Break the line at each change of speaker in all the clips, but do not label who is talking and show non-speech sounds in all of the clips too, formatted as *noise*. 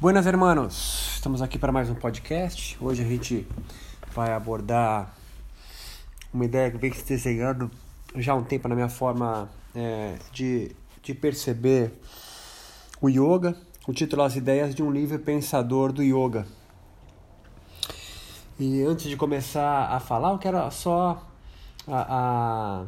Buenas, hermanos! Estamos aqui para mais um podcast. Hoje a gente vai abordar uma ideia que vem se desenhando já há um tempo na minha forma é, de, de perceber o yoga. O título As Ideias de um Livre Pensador do Yoga. E antes de começar a falar, eu quero só a, a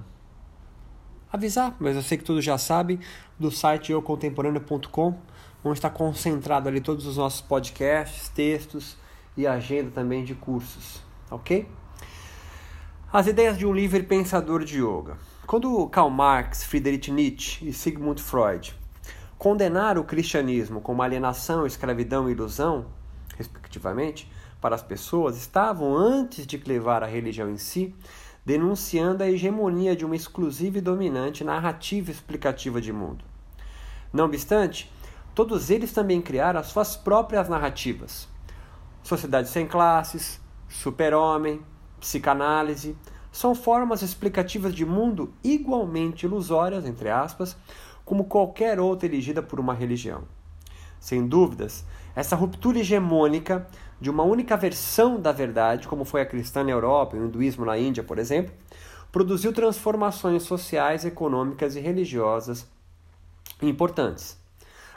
avisar, mas eu sei que todos já sabem, do site eucontemporâneo.com onde está concentrado ali todos os nossos podcasts, textos e agenda também de cursos, ok? As ideias de um livre pensador de yoga. Quando Karl Marx, Friedrich Nietzsche e Sigmund Freud condenaram o cristianismo como alienação, escravidão e ilusão, respectivamente, para as pessoas, estavam, antes de levar a religião em si, denunciando a hegemonia de uma exclusiva e dominante narrativa explicativa de mundo. Não obstante, todos eles também criaram as suas próprias narrativas. Sociedade sem classes, super-homem, psicanálise, são formas explicativas de mundo igualmente ilusórias, entre aspas, como qualquer outra erigida por uma religião. Sem dúvidas, essa ruptura hegemônica de uma única versão da verdade, como foi a cristã na Europa e o hinduísmo na Índia, por exemplo, produziu transformações sociais, econômicas e religiosas importantes.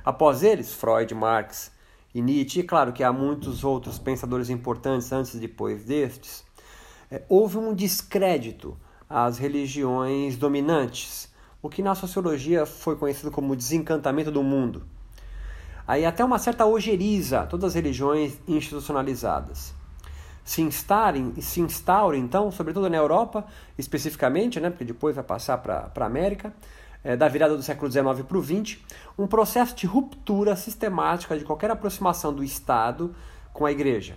Após eles, Freud, Marx e Nietzsche, e claro que há muitos outros pensadores importantes antes e depois destes, é, houve um descrédito às religiões dominantes, o que na sociologia foi conhecido como desencantamento do mundo. Aí até uma certa ojeriza todas as religiões institucionalizadas. Se instarem, se instaurem então, sobretudo na Europa, especificamente, né, porque depois vai passar para a América, é, da virada do século XIX para o XX, um processo de ruptura sistemática de qualquer aproximação do Estado com a Igreja.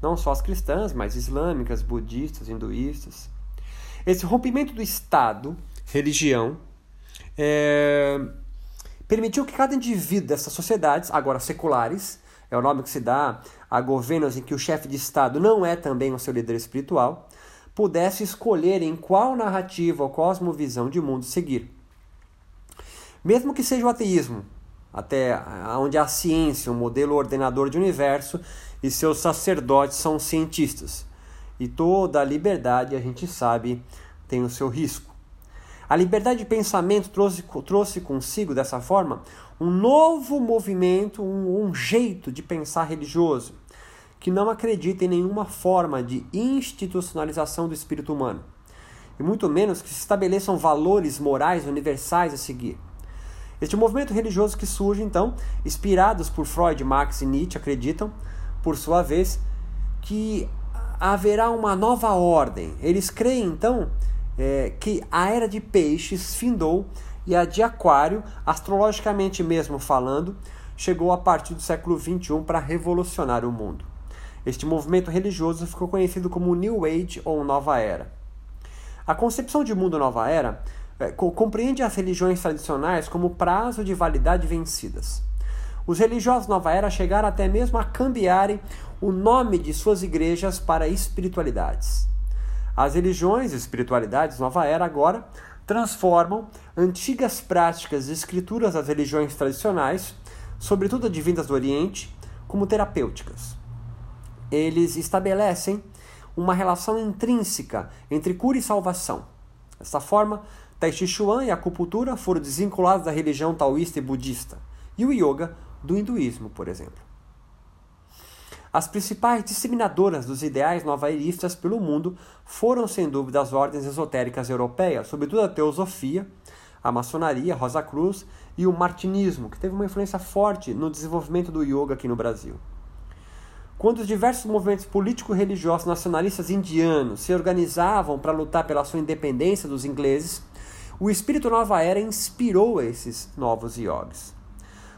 Não só as cristãs, mas islâmicas, budistas, hinduístas. Esse rompimento do Estado, religião, é, permitiu que cada indivíduo dessas sociedades, agora seculares, é o nome que se dá a governos em que o chefe de Estado não é também o seu líder espiritual, pudesse escolher em qual narrativa ou cosmovisão de mundo seguir. Mesmo que seja o ateísmo, até onde a ciência, um modelo ordenador de universo, e seus sacerdotes são cientistas. E toda a liberdade, a gente sabe, tem o seu risco. A liberdade de pensamento trouxe, trouxe consigo, dessa forma, um novo movimento, um, um jeito de pensar religioso, que não acredita em nenhuma forma de institucionalização do espírito humano, e muito menos que se estabeleçam valores morais universais a seguir. Este movimento religioso que surge, então, inspirados por Freud, Marx e Nietzsche, acreditam, por sua vez, que haverá uma nova ordem. Eles creem, então, é, que a era de peixes findou e a de aquário, astrologicamente mesmo falando, chegou a partir do século XXI para revolucionar o mundo. Este movimento religioso ficou conhecido como New Age ou Nova Era. A concepção de mundo nova era é, compreende as religiões tradicionais como prazo de validade vencidas. Os religiosos Nova Era chegaram até mesmo a cambiarem o nome de suas igrejas para espiritualidades. As religiões e espiritualidades Nova Era agora transformam antigas práticas e escrituras das religiões tradicionais, sobretudo advindas do Oriente, como terapêuticas. Eles estabelecem uma relação intrínseca entre cura e salvação. Dessa forma, Tai Chi Chuan e a acupuntura foram desvinculados da religião taoísta e budista, e o yoga do hinduísmo, por exemplo. As principais disseminadoras dos ideais novairistas pelo mundo foram, sem dúvida, as ordens esotéricas europeias, sobretudo a teosofia, a maçonaria, a Rosa Cruz e o martinismo, que teve uma influência forte no desenvolvimento do yoga aqui no Brasil. Quando os diversos movimentos político-religiosos nacionalistas indianos se organizavam para lutar pela sua independência dos ingleses, o espírito Nova Era inspirou esses novos yogis.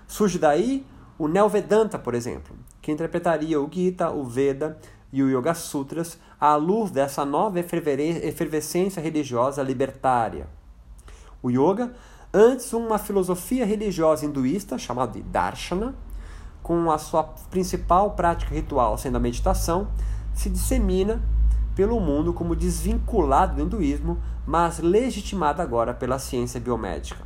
Surge daí o Neo-Vedanta, por exemplo, que interpretaria o Gita, o Veda e o Yoga Sutras à luz dessa nova efervescência religiosa libertária. O yoga, antes uma filosofia religiosa hinduísta chamada de Darshana, com a sua principal prática ritual sendo a meditação, se dissemina pelo mundo como desvinculado do hinduísmo, mas legitimado agora pela ciência biomédica.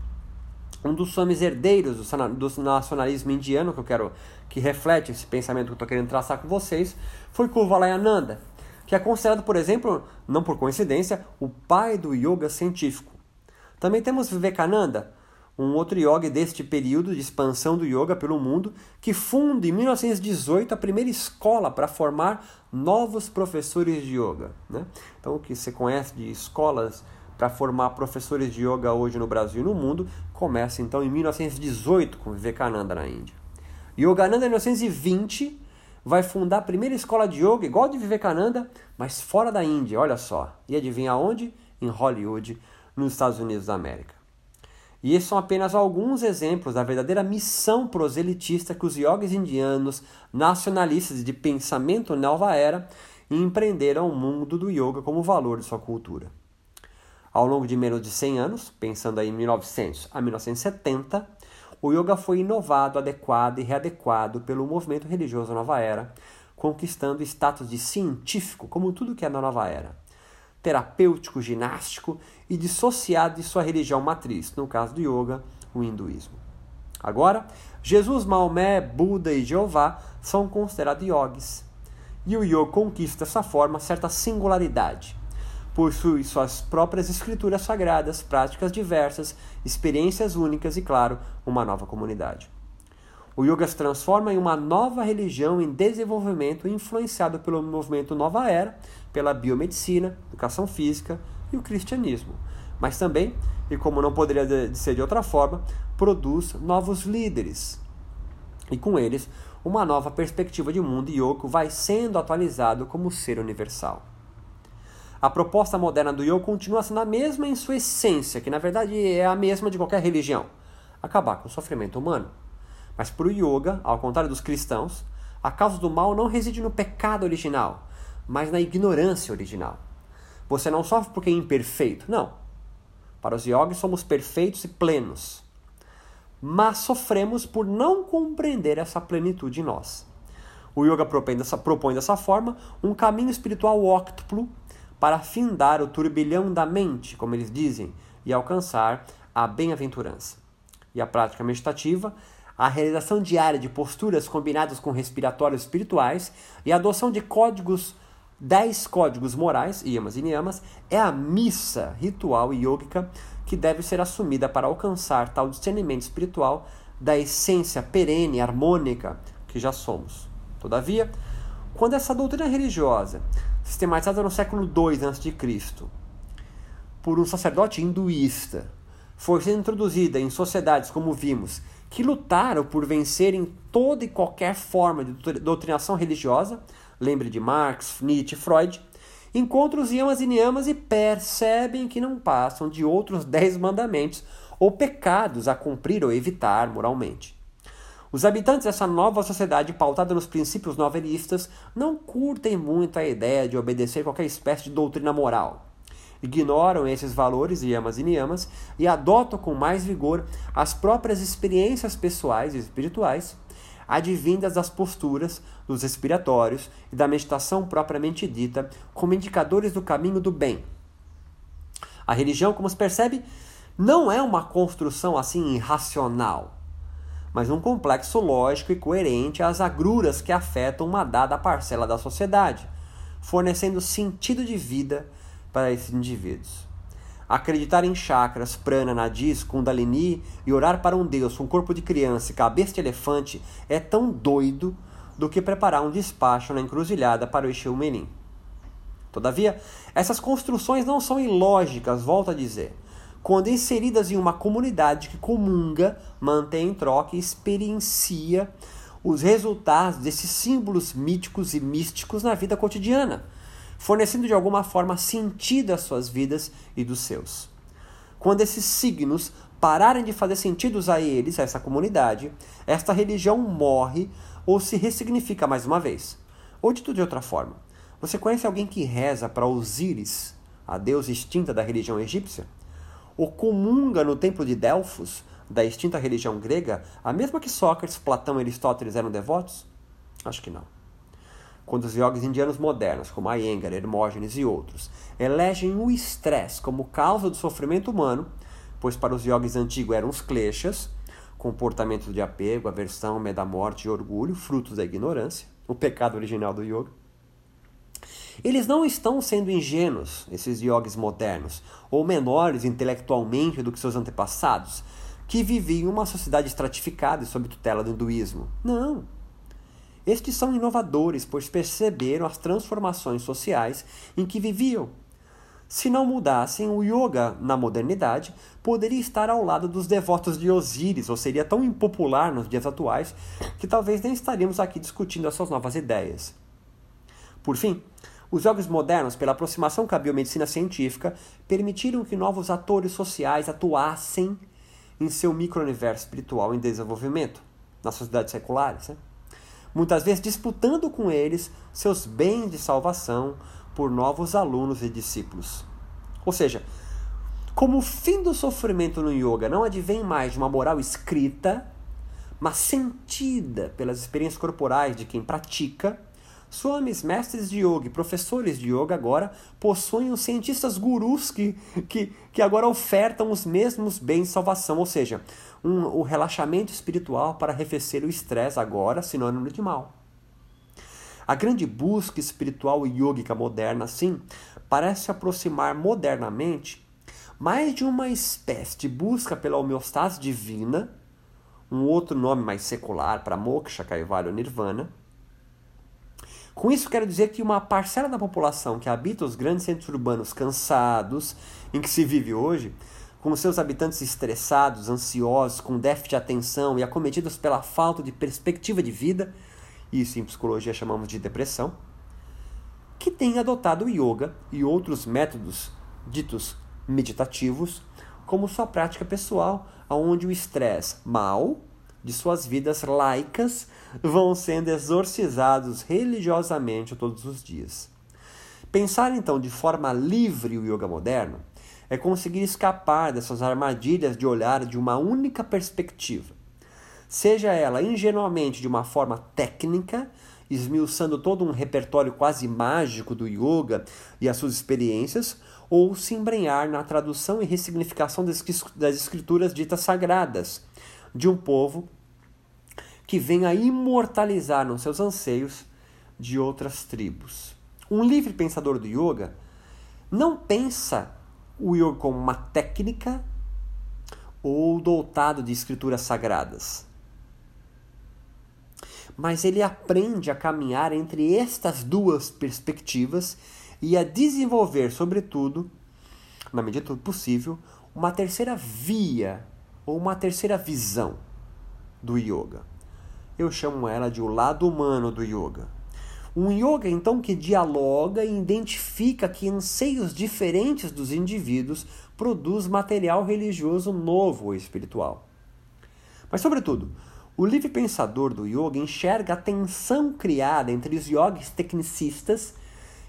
Um dos nomes herdeiros do nacionalismo indiano, que eu quero que reflete esse pensamento que eu estou querendo traçar com vocês, foi Kuvalayananda, que é considerado, por exemplo, não por coincidência, o pai do yoga científico. Também temos Vivekananda, um outro yogi deste período de expansão do yoga pelo mundo, que funda em 1918 a primeira escola para formar novos professores de yoga. Né? Então, o que você conhece de escolas para formar professores de yoga hoje no Brasil e no mundo, começa então em 1918 com Vivekananda na Índia. Yogananda em 1920 vai fundar a primeira escola de yoga igual de Vivekananda, mas fora da Índia, olha só. E adivinha onde? Em Hollywood, nos Estados Unidos da América. E esses são apenas alguns exemplos da verdadeira missão proselitista que os yogis indianos, nacionalistas de pensamento nova era, empreenderam o mundo do yoga como valor de sua cultura. Ao longo de menos de 100 anos, pensando aí em 1900 a 1970, o yoga foi inovado, adequado e readequado pelo movimento religioso Nova Era, conquistando status de científico, como tudo que é na Nova Era, terapêutico, ginástico e dissociado de sua religião matriz, no caso do yoga, o hinduísmo. Agora, Jesus, Maomé, Buda e Jeová são considerados yogis. E o yoga conquista dessa forma certa singularidade possui suas próprias escrituras sagradas, práticas diversas, experiências únicas e, claro, uma nova comunidade. O yoga se transforma em uma nova religião em desenvolvimento influenciado pelo movimento Nova Era, pela biomedicina, educação física e o cristianismo. Mas também, e como não poderia ser de outra forma, produz novos líderes. E com eles, uma nova perspectiva de mundo e yoga vai sendo atualizado como ser universal. A proposta moderna do yoga continua sendo a mesma em sua essência, que na verdade é a mesma de qualquer religião: acabar com o sofrimento humano. Mas para o yoga, ao contrário dos cristãos, a causa do mal não reside no pecado original, mas na ignorância original. Você não sofre porque é imperfeito, não. Para os yogis somos perfeitos e plenos. Mas sofremos por não compreender essa plenitude em nós. O yoga propõe dessa, propõe dessa forma um caminho espiritual óctuplo para findar o turbilhão da mente, como eles dizem, e alcançar a bem-aventurança. E a prática meditativa, a realização diária de posturas combinadas com respiratórios espirituais e a adoção de códigos, dez códigos morais, yamas e niyamas, é a missa ritual e yogica que deve ser assumida para alcançar tal discernimento espiritual da essência perene, harmônica que já somos. Todavia, quando essa doutrina religiosa sistematizada no século II a.C., por um sacerdote hinduísta, foi sendo introduzida em sociedades, como vimos, que lutaram por vencerem toda e qualquer forma de doutrinação religiosa, lembre de Marx, Nietzsche, Freud, encontram os yamas e niyamas e percebem que não passam de outros *laughs* dez mandamentos ou pecados a cumprir ou evitar moralmente. Os habitantes dessa nova sociedade pautada nos princípios novelistas não curtem muito a ideia de obedecer qualquer espécie de doutrina moral. Ignoram esses valores, yamas e niyamas, e adotam com mais vigor as próprias experiências pessoais e espirituais, advindas das posturas, dos respiratórios e da meditação propriamente dita, como indicadores do caminho do bem. A religião, como se percebe, não é uma construção assim irracional mas um complexo lógico e coerente às agruras que afetam uma dada parcela da sociedade, fornecendo sentido de vida para esses indivíduos. Acreditar em chakras, prana, nadis, kundalini e orar para um deus com corpo de criança e cabeça de elefante é tão doido do que preparar um despacho na encruzilhada para o Exu Menin. Todavia, essas construções não são ilógicas, volto a dizer quando inseridas em uma comunidade que comunga, mantém em troca e experiencia os resultados desses símbolos míticos e místicos na vida cotidiana, fornecendo de alguma forma sentido às suas vidas e dos seus. Quando esses signos pararem de fazer sentido a eles, a essa comunidade, esta religião morre ou se ressignifica mais uma vez. Ou dito de outra forma, você conhece alguém que reza para Osíris, a deusa extinta da religião egípcia? ou comunga no templo de Delfos, da extinta religião grega, a mesma que Sócrates, Platão e Aristóteles eram devotos? Acho que não. Quando os yogis indianos modernos, como Iyengar, Hermógenes e outros, elegem o estresse como causa do sofrimento humano, pois para os yogis antigos eram os kleshas, comportamento de apego, aversão, medo da morte e orgulho, frutos da ignorância, o pecado original do yoga. Eles não estão sendo ingênuos, esses yogis modernos, ou menores intelectualmente do que seus antepassados, que viviam uma sociedade estratificada e sob tutela do hinduísmo. Não. Estes são inovadores, pois perceberam as transformações sociais em que viviam. Se não mudassem, o yoga, na modernidade, poderia estar ao lado dos devotos de Osíris, ou seria tão impopular nos dias atuais que talvez nem estaríamos aqui discutindo essas novas ideias. Por fim, os jogos modernos, pela aproximação com a biomedicina científica, permitiram que novos atores sociais atuassem em seu micro-universo espiritual em desenvolvimento, nas sociedades seculares. Né? Muitas vezes disputando com eles seus bens de salvação por novos alunos e discípulos. Ou seja, como o fim do sofrimento no yoga não advém mais de uma moral escrita, mas sentida pelas experiências corporais de quem pratica, Swamis, mestres de yoga e professores de yoga agora possuem os cientistas gurus que, que, que agora ofertam os mesmos bens de salvação, ou seja, um, o relaxamento espiritual para arrefecer o estresse, agora sinônimo de mal. A grande busca espiritual yógica moderna, assim, parece aproximar modernamente mais de uma espécie de busca pela homeostase divina, um outro nome mais secular para moksha, kaivalya ou nirvana, com isso, quero dizer que uma parcela da população que habita os grandes centros urbanos cansados, em que se vive hoje, com seus habitantes estressados, ansiosos, com déficit de atenção e acometidos pela falta de perspectiva de vida, isso em psicologia chamamos de depressão, que tem adotado o yoga e outros métodos ditos meditativos como sua prática pessoal, onde o estresse mal de suas vidas laicas vão sendo exorcizados religiosamente todos os dias. Pensar então de forma livre o yoga moderno é conseguir escapar dessas armadilhas de olhar de uma única perspectiva, seja ela ingenuamente de uma forma técnica, esmiuçando todo um repertório quase mágico do yoga e as suas experiências, ou se embrenhar na tradução e ressignificação das escrituras ditas sagradas de um povo que vem a imortalizar nos seus anseios de outras tribos. Um livre pensador do yoga não pensa o yoga como uma técnica ou dotado de escrituras sagradas. Mas ele aprende a caminhar entre estas duas perspectivas e a desenvolver, sobretudo, na medida do possível, uma terceira via ou uma terceira visão do yoga. Eu chamo ela de o lado humano do yoga. Um yoga, então, que dialoga e identifica que anseios diferentes dos indivíduos produz material religioso novo ou espiritual. Mas, sobretudo, o livre pensador do yoga enxerga a tensão criada entre os yogis tecnicistas,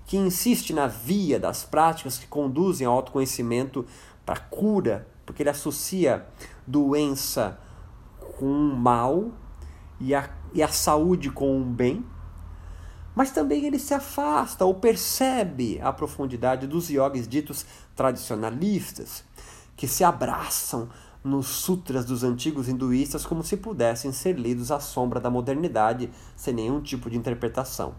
que insiste na via das práticas que conduzem ao autoconhecimento para cura, porque ele associa doença com mal e a, e a saúde com um bem, mas também ele se afasta ou percebe a profundidade dos yogis ditos tradicionalistas, que se abraçam nos sutras dos antigos hinduístas como se pudessem ser lidos à sombra da modernidade, sem nenhum tipo de interpretação.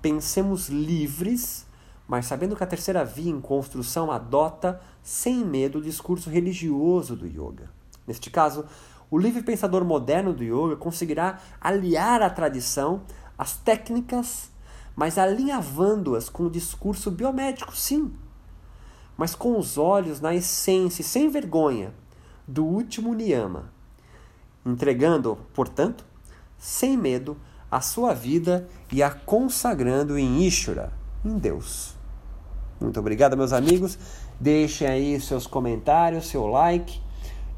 Pensemos livres, mas sabendo que a terceira via em construção adota sem medo o discurso religioso do yoga. Neste caso, o livre pensador moderno do yoga conseguirá aliar a tradição, as técnicas, mas alinhavando-as com o discurso biomédico, sim, mas com os olhos na essência e sem vergonha do último niyama, entregando, portanto, sem medo, a sua vida e a consagrando em Ishura, em Deus. Muito obrigado, meus amigos. Deixem aí seus comentários, seu like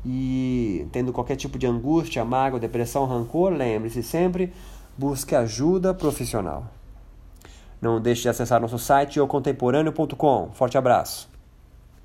e tendo qualquer tipo de angústia, mágoa, depressão, rancor, lembre-se sempre, busque ajuda profissional. Não deixe de acessar nosso site eucontemporâneo.com. Forte abraço.